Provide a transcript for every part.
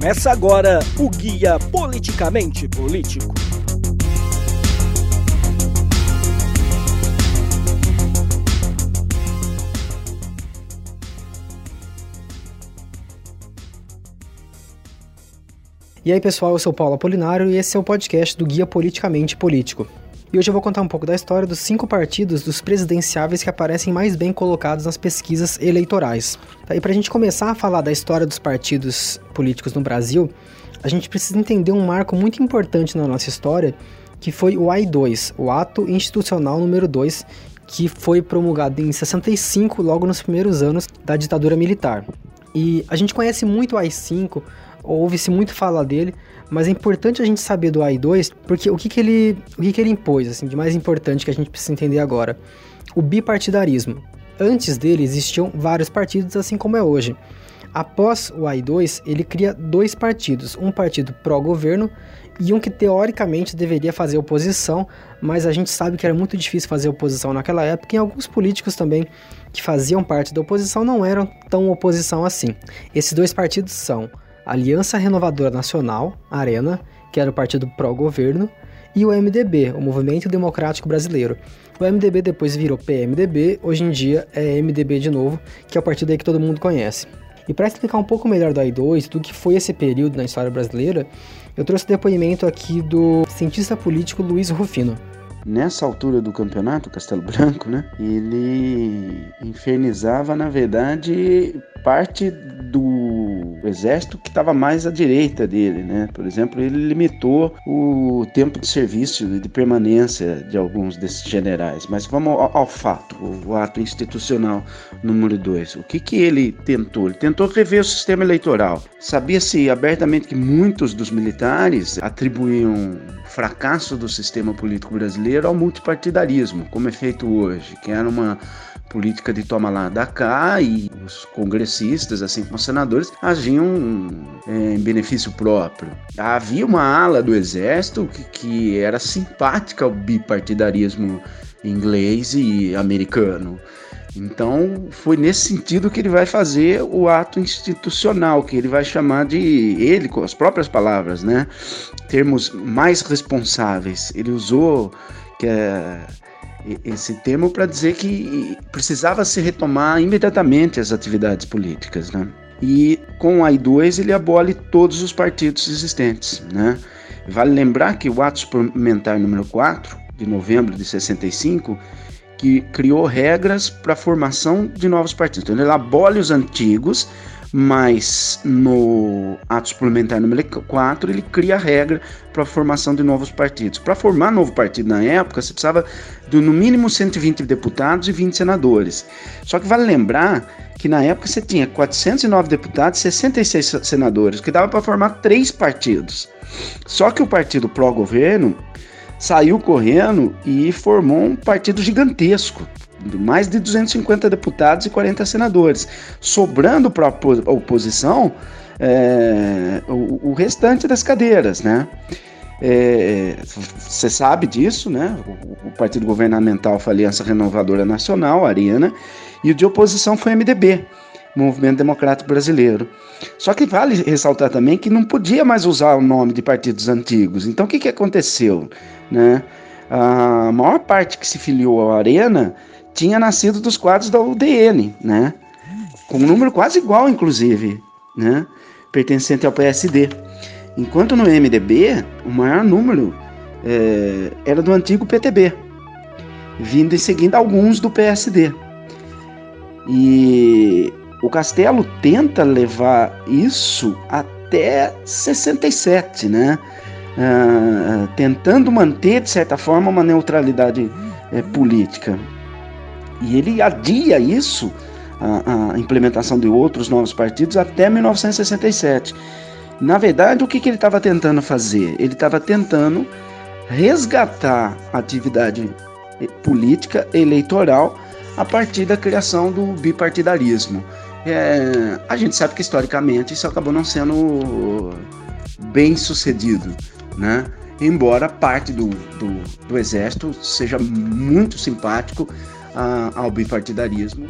Começa agora o Guia Politicamente Político. E aí pessoal, eu sou Paulo Apolinário e esse é o podcast do Guia Politicamente Político. E hoje eu vou contar um pouco da história dos cinco partidos dos presidenciáveis que aparecem mais bem colocados nas pesquisas eleitorais. Tá, e para a gente começar a falar da história dos partidos políticos no Brasil, a gente precisa entender um marco muito importante na nossa história, que foi o AI-2, o Ato Institucional número 2, que foi promulgado em 65, logo nos primeiros anos da ditadura militar. E a gente conhece muito o AI-5, ouve-se muito falar dele, mas é importante a gente saber do AI2, porque o que, que, ele, o que, que ele impôs, assim, de mais importante que a gente precisa entender agora? O bipartidarismo. Antes dele existiam vários partidos, assim como é hoje. Após o AI2, ele cria dois partidos, um partido pró-governo e um que teoricamente deveria fazer oposição, mas a gente sabe que era muito difícil fazer oposição naquela época e alguns políticos também que faziam parte da oposição não eram tão oposição assim. Esses dois partidos são Aliança Renovadora Nacional, Arena, que era o partido pró-governo, e o MDB, o Movimento Democrático Brasileiro. O MDB depois virou PMDB, hoje em dia é MDB de novo, que é o partido aí que todo mundo conhece. E para explicar um pouco melhor do AI2, do que foi esse período na história brasileira, eu trouxe o depoimento aqui do cientista político Luiz Rufino. Nessa altura do campeonato, Castelo Branco, né, ele infernizava, na verdade, parte do exército que estava mais à direita dele, né? Por exemplo, ele limitou o tempo de serviço e de permanência de alguns desses generais. Mas vamos ao, ao fato, o, o, ato institucional número 2. O que, que ele tentou? Ele tentou rever o sistema eleitoral. Sabia-se abertamente que muitos dos militares atribuíam o fracasso do sistema político brasileiro ao multipartidarismo, como é feito hoje, que era uma política de toma lá da cá e os congressistas, assim como os senadores, agiam é, em benefício próprio. Havia uma ala do exército que, que era simpática ao bipartidarismo inglês e americano. Então, foi nesse sentido que ele vai fazer o ato institucional, que ele vai chamar de ele com as próprias palavras, né? Termos mais responsáveis. Ele usou que é esse termo para dizer que precisava se retomar imediatamente as atividades políticas, né? E com o AI2 ele abole todos os partidos existentes, né? Vale lembrar que o ato suplementar número 4 de novembro de 65 que criou regras para a formação de novos partidos. Então ele abole os antigos mas no ato suplementar número 4 ele cria a regra para a formação de novos partidos. Para formar novo partido na época, você precisava de no mínimo 120 deputados e 20 senadores. Só que vale lembrar que na época você tinha 409 deputados e 66 senadores, que dava para formar três partidos. Só que o partido pró-governo saiu correndo e formou um partido gigantesco, mais de 250 deputados e 40 senadores, sobrando para a oposição é, o, o, restante das cadeiras, né? Você é, sabe disso, né? O, o, partido governamental foi Aliança Renovadora Nacional, Arena, e o de oposição foi o MDB, Movimento Democrático Brasileiro. Só que vale ressaltar também que não podia mais usar o nome de partidos antigos. Então o que, que aconteceu, né? A maior parte que se filiou à Arena tinha nascido dos quadros da UDN, né? Com um número quase igual, inclusive, né? Pertencente ao PSD. Enquanto no MDB, o maior número é, era do antigo PTB, vindo em seguida alguns do PSD. E o Castelo tenta levar isso até 67, né? Uh, tentando manter, de certa forma, uma neutralidade é, política. E ele adia isso, a, a, implementação de outros novos partidos, até 1967. Na verdade, o que, que ele estava tentando fazer? Ele estava tentando resgatar a atividade eh, política eleitoral a partir da criação do bipartidarismo. É, a gente sabe que historicamente isso acabou não sendo bem sucedido, né? embora parte do, do, do exército seja muito simpático ao bipartidarismo.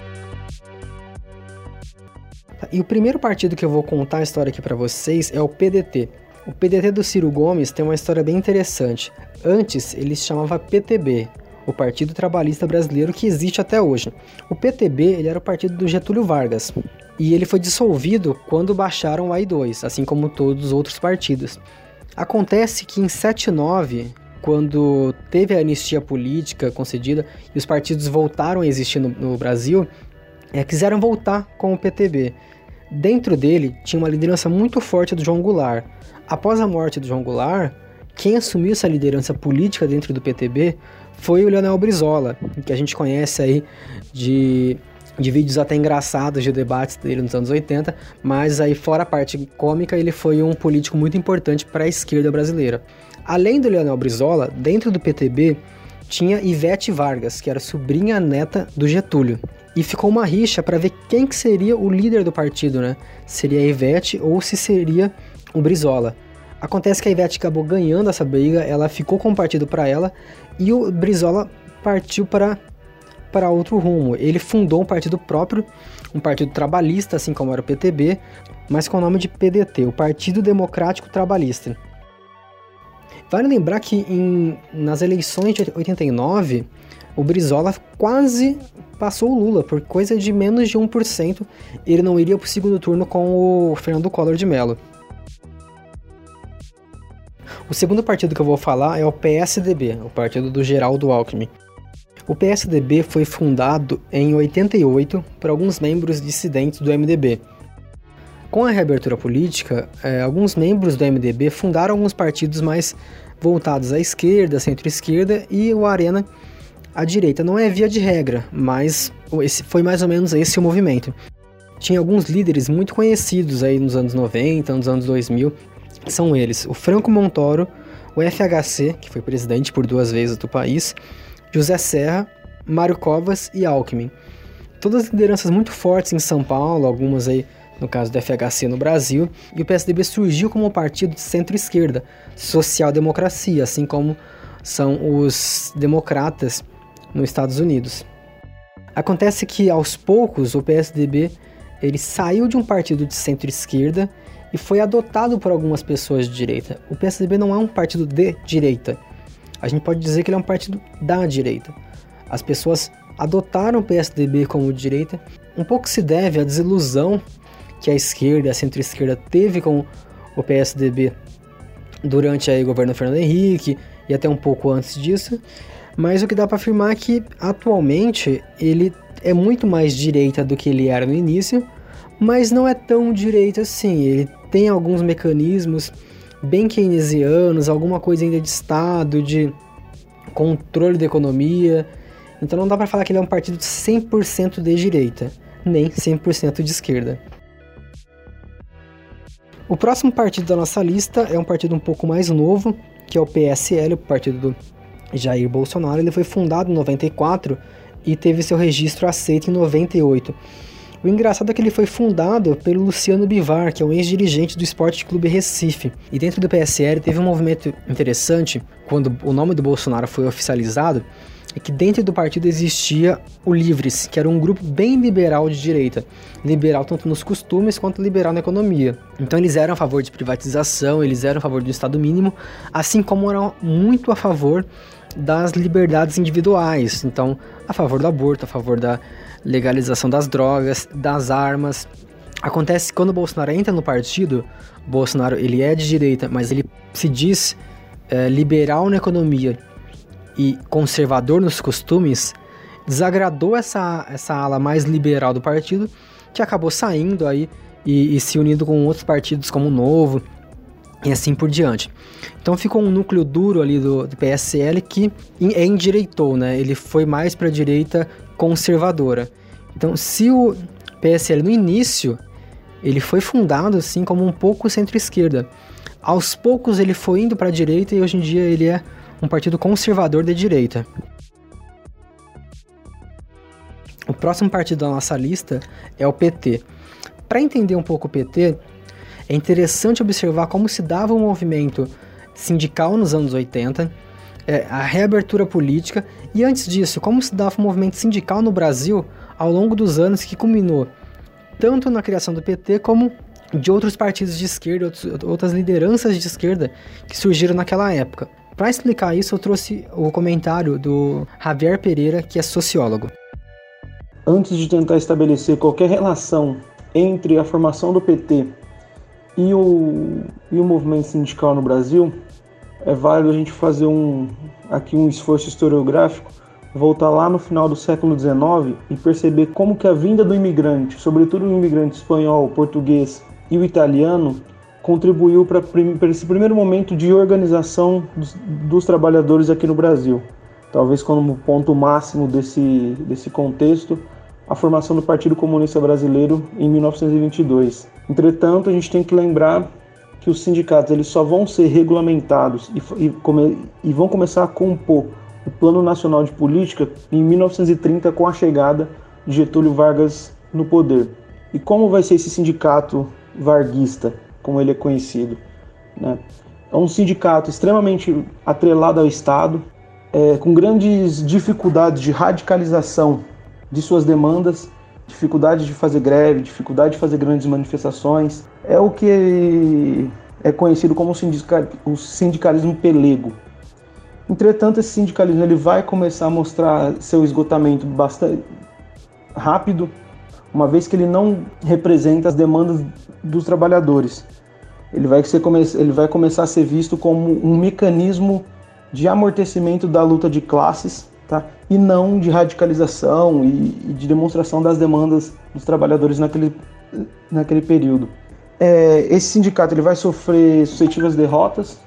E o primeiro partido que eu vou contar a história aqui para vocês é o PDT. O PDT do Ciro Gomes tem uma história bem interessante. Antes ele se chamava PTB, o Partido Trabalhista Brasileiro que existe até hoje. O PTB ele era o partido do Getúlio Vargas e ele foi dissolvido quando baixaram o AI-2, assim como todos os outros partidos. Acontece que em 79, quando teve a anistia política concedida e os partidos voltaram a existir no, no Brasil, é, quiseram voltar com o PTB. Dentro dele tinha uma liderança muito forte do João Goulart. Após a morte do João Goulart, quem assumiu essa liderança política dentro do PTB foi o Leonel Brizola, que a gente conhece aí de, de vídeos até engraçados de debates dele nos anos 80, mas aí fora a parte cômica, ele foi um político muito importante para a esquerda brasileira. Além do Leonel Brizola, dentro do PTB tinha Ivete Vargas, que era sobrinha neta do Getúlio. E ficou uma rixa para ver quem que seria o líder do partido, né? Seria a Ivete ou se seria o Brizola. Acontece que a Ivete acabou ganhando essa briga, ela ficou com o partido para ela e o Brizola partiu para para outro rumo. Ele fundou um partido próprio, um partido trabalhista, assim como era o PTB, mas com o nome de PDT, o Partido Democrático Trabalhista. Vale lembrar que em, nas eleições de 89, o Brizola quase passou o Lula, por coisa de menos de 1%. Ele não iria para o segundo turno com o Fernando Collor de Mello. O segundo partido que eu vou falar é o PSDB, o partido do Geraldo Alckmin. O PSDB foi fundado em 88 por alguns membros dissidentes do MDB. Com a reabertura política, eh, alguns membros do MDB fundaram alguns partidos mais voltados à esquerda, centro-esquerda e o Arena à direita. Não é via de regra, mas esse foi mais ou menos esse o movimento. Tinha alguns líderes muito conhecidos aí nos anos 90, nos anos 2000, são eles o Franco Montoro, o FHC, que foi presidente por duas vezes do país, José Serra, Mário Covas e Alckmin. Todas lideranças muito fortes em São Paulo, algumas aí no caso do FHC no Brasil, e o PSDB surgiu como um partido de centro-esquerda, social-democracia, assim como são os democratas nos Estados Unidos. Acontece que aos poucos o PSDB ele saiu de um partido de centro-esquerda e foi adotado por algumas pessoas de direita. O PSDB não é um partido de direita. A gente pode dizer que ele é um partido da direita. As pessoas adotaram o PSDB como direita. Um pouco se deve à desilusão que a esquerda, a centro-esquerda teve com o PSDB durante o governo Fernando Henrique e até um pouco antes disso. Mas o que dá para afirmar é que atualmente ele é muito mais direita do que ele era no início, mas não é tão direita assim. Ele tem alguns mecanismos bem keynesianos, alguma coisa ainda de Estado, de controle da economia. Então não dá para falar que ele é um partido 100% de direita, nem 100% de esquerda. O próximo partido da nossa lista é um partido um pouco mais novo, que é o PSL, o partido do Jair Bolsonaro. Ele foi fundado em 94 e teve seu registro aceito em 98. O engraçado é que ele foi fundado pelo Luciano Bivar, que é um ex-dirigente do Esporte Clube Recife. E dentro do PSL teve um movimento interessante, quando o nome do Bolsonaro foi oficializado, é que dentro do partido existia o Livres, que era um grupo bem liberal de direita. Liberal tanto nos costumes quanto liberal na economia. Então eles eram a favor de privatização, eles eram a favor do Estado mínimo, assim como eram muito a favor das liberdades individuais. Então, a favor do aborto, a favor da legalização das drogas, das armas. Acontece que quando o Bolsonaro entra no partido, Bolsonaro ele é de direita, mas ele se diz é, liberal na economia e conservador nos costumes, desagradou essa, essa ala mais liberal do partido, que acabou saindo aí e, e se unindo com outros partidos como o Novo e assim por diante. Então ficou um núcleo duro ali do, do PSL que endireitou, né? Ele foi mais para a direita conservadora. Então, se o PSL no início ele foi fundado assim como um pouco centro-esquerda, aos poucos ele foi indo para a direita e hoje em dia ele é um partido conservador de direita. O próximo partido da nossa lista é o PT. Para entender um pouco o PT, é interessante observar como se dava o movimento sindical nos anos 80, é, a reabertura política e antes disso, como se dava o movimento sindical no Brasil ao longo dos anos que culminou tanto na criação do PT como de outros partidos de esquerda, outros, outras lideranças de esquerda que surgiram naquela época. Para explicar isso, eu trouxe o comentário do Javier Pereira, que é sociólogo. Antes de tentar estabelecer qualquer relação entre a formação do PT e o, e o movimento sindical no Brasil, é válido a gente fazer um, aqui um esforço historiográfico, voltar lá no final do século XIX e perceber como que a vinda do imigrante, sobretudo o imigrante espanhol, português e o italiano, contribuiu para esse primeiro momento de organização dos, dos, trabalhadores aqui no Brasil. Talvez como ponto máximo desse, desse contexto, a formação do Partido Comunista Brasileiro em 1922. Entretanto, a gente tem que lembrar que os sindicatos eles só vão ser regulamentados e, e, come, e vão começar a compor o Plano Nacional de Política em 1930 com a chegada de Getúlio Vargas no poder. E como vai ser esse sindicato varguista, como ele é conhecido? Né? É um sindicato extremamente atrelado ao Estado, é, com grandes dificuldades de radicalização de suas demandas, dificuldade de fazer greve, dificuldade de fazer grandes manifestações. É o que é conhecido como o sindicalismo pelego. Entretanto, esse sindicalismo ele vai começar a mostrar seu esgotamento bastante rápido, uma vez que ele não representa as demandas dos trabalhadores. Ele vai, ser, ele vai começar a ser visto como um mecanismo de amortecimento da luta de classes tá? e não de radicalização e, e de demonstração das demandas dos trabalhadores naquele, naquele período. É, esse sindicato ele vai sofrer sucessivas derrotas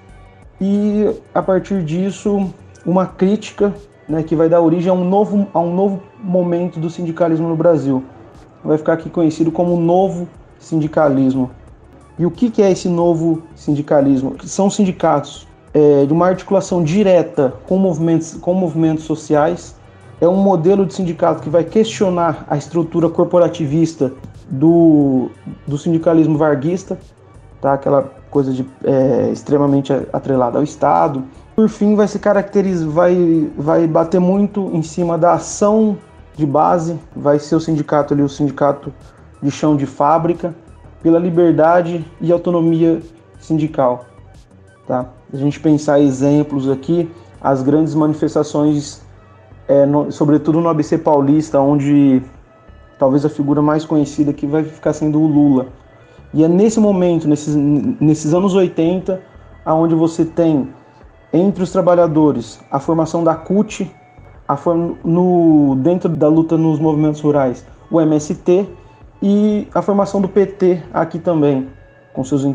e a partir disso uma crítica né, que vai dar origem a um, novo, a um novo momento do sindicalismo no Brasil. Vai ficar aqui conhecido como novo sindicalismo. E o que, que é esse novo sindicalismo? São sindicatos é, de uma articulação direta com movimentos, com movimentos sociais. É um modelo de sindicato que vai questionar a estrutura corporativista do, do sindicalismo varguista, tá? aquela coisa de, é, extremamente atrelada ao Estado. Por fim, vai se caracterizar, vai, vai bater muito em cima da ação de base, vai ser o sindicato ali, o sindicato de chão de fábrica, pela liberdade e autonomia sindical. Tá? a gente pensar exemplos aqui, as grandes manifestações, é, no, sobretudo no ABC Paulista, onde talvez a figura mais conhecida aqui vai ficar sendo o Lula. E é nesse momento, nesses, nesses anos 80, aonde você tem entre os trabalhadores a formação da CUT, a form, no, dentro da luta nos movimentos rurais, o MST e a formação do PT aqui também com seus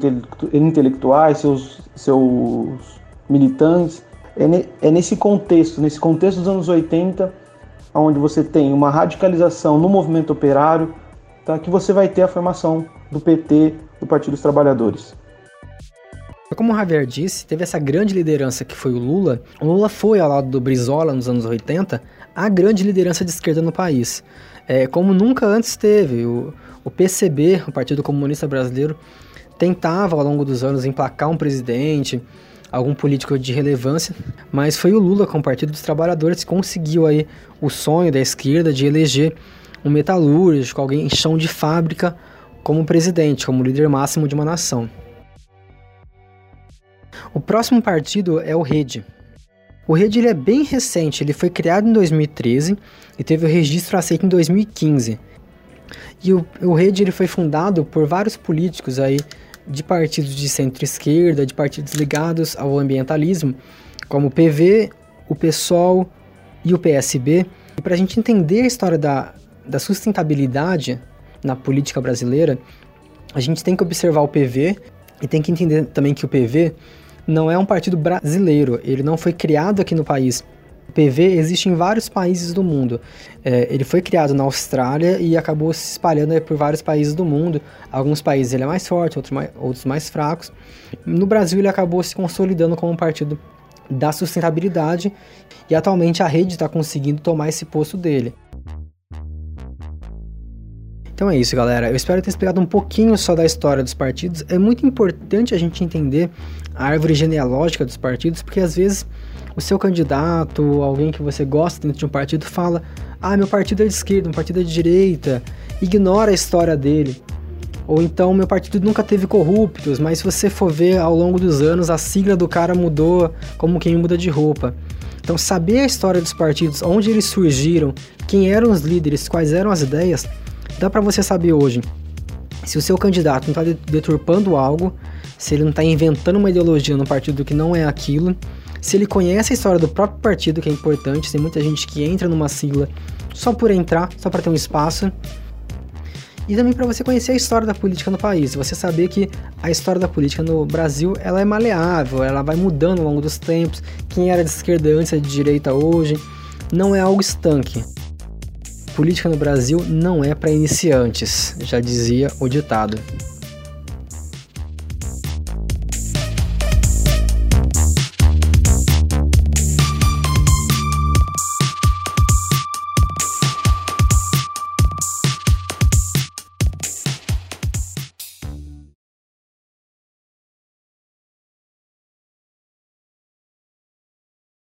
intelectuais, seus, seus militantes. É, é nesse contexto, nesse contexto dos anos 80, onde você tem uma radicalização no movimento operário, tá, que você vai ter a formação do PT, do Partido dos Trabalhadores. Como o Javier disse, teve essa grande liderança que foi o Lula. O Lula foi, ao lado do Brizola nos anos 80, a grande liderança de esquerda no país. É, como nunca antes teve. O, o PCB, o Partido Comunista Brasileiro, tentava ao longo dos anos emplacar um presidente, algum político de relevância, mas foi o Lula com o Partido dos Trabalhadores que conseguiu aí o sonho da esquerda de eleger um metalúrgico, alguém em chão de fábrica como presidente, como líder máximo de uma nação. O próximo partido é o Rede. O Rede ele é bem recente, ele foi criado em 2013 e teve o registro aceito em 2015. E o, o Rede ele foi fundado por vários políticos aí de partidos de centro-esquerda, de partidos ligados ao ambientalismo, como o PV, o PSOL e o PSB. E para a gente entender a história da, da sustentabilidade na política brasileira, a gente tem que observar o PV e tem que entender também que o PV não é um partido brasileiro, ele não foi criado aqui no país PV existe em vários países do mundo. É, ele foi criado na Austrália e acabou se espalhando por vários países do mundo. Alguns países ele é mais forte, outros mais, outros mais fracos. No Brasil ele acabou se consolidando como um partido da sustentabilidade e atualmente a rede está conseguindo tomar esse posto dele. Então é isso, galera. Eu espero ter explicado um pouquinho só da história dos partidos. É muito importante a gente entender a árvore genealógica dos partidos, porque às vezes o seu candidato, alguém que você gosta dentro de um partido, fala: Ah, meu partido é de esquerda, meu partido é de direita, ignora a história dele. Ou então, meu partido nunca teve corruptos, mas se você for ver ao longo dos anos, a sigla do cara mudou como quem muda de roupa. Então, saber a história dos partidos, onde eles surgiram, quem eram os líderes, quais eram as ideias, dá para você saber hoje se o seu candidato não está deturpando algo, se ele não está inventando uma ideologia no partido que não é aquilo, se ele conhece a história do próprio partido, que é importante, tem muita gente que entra numa sigla só por entrar, só para ter um espaço, e também para você conhecer a história da política no país, você saber que a história da política no Brasil ela é maleável, ela vai mudando ao longo dos tempos, quem era de esquerda antes é de direita hoje, não é algo estanque. Política no Brasil não é para iniciantes, já dizia o ditado.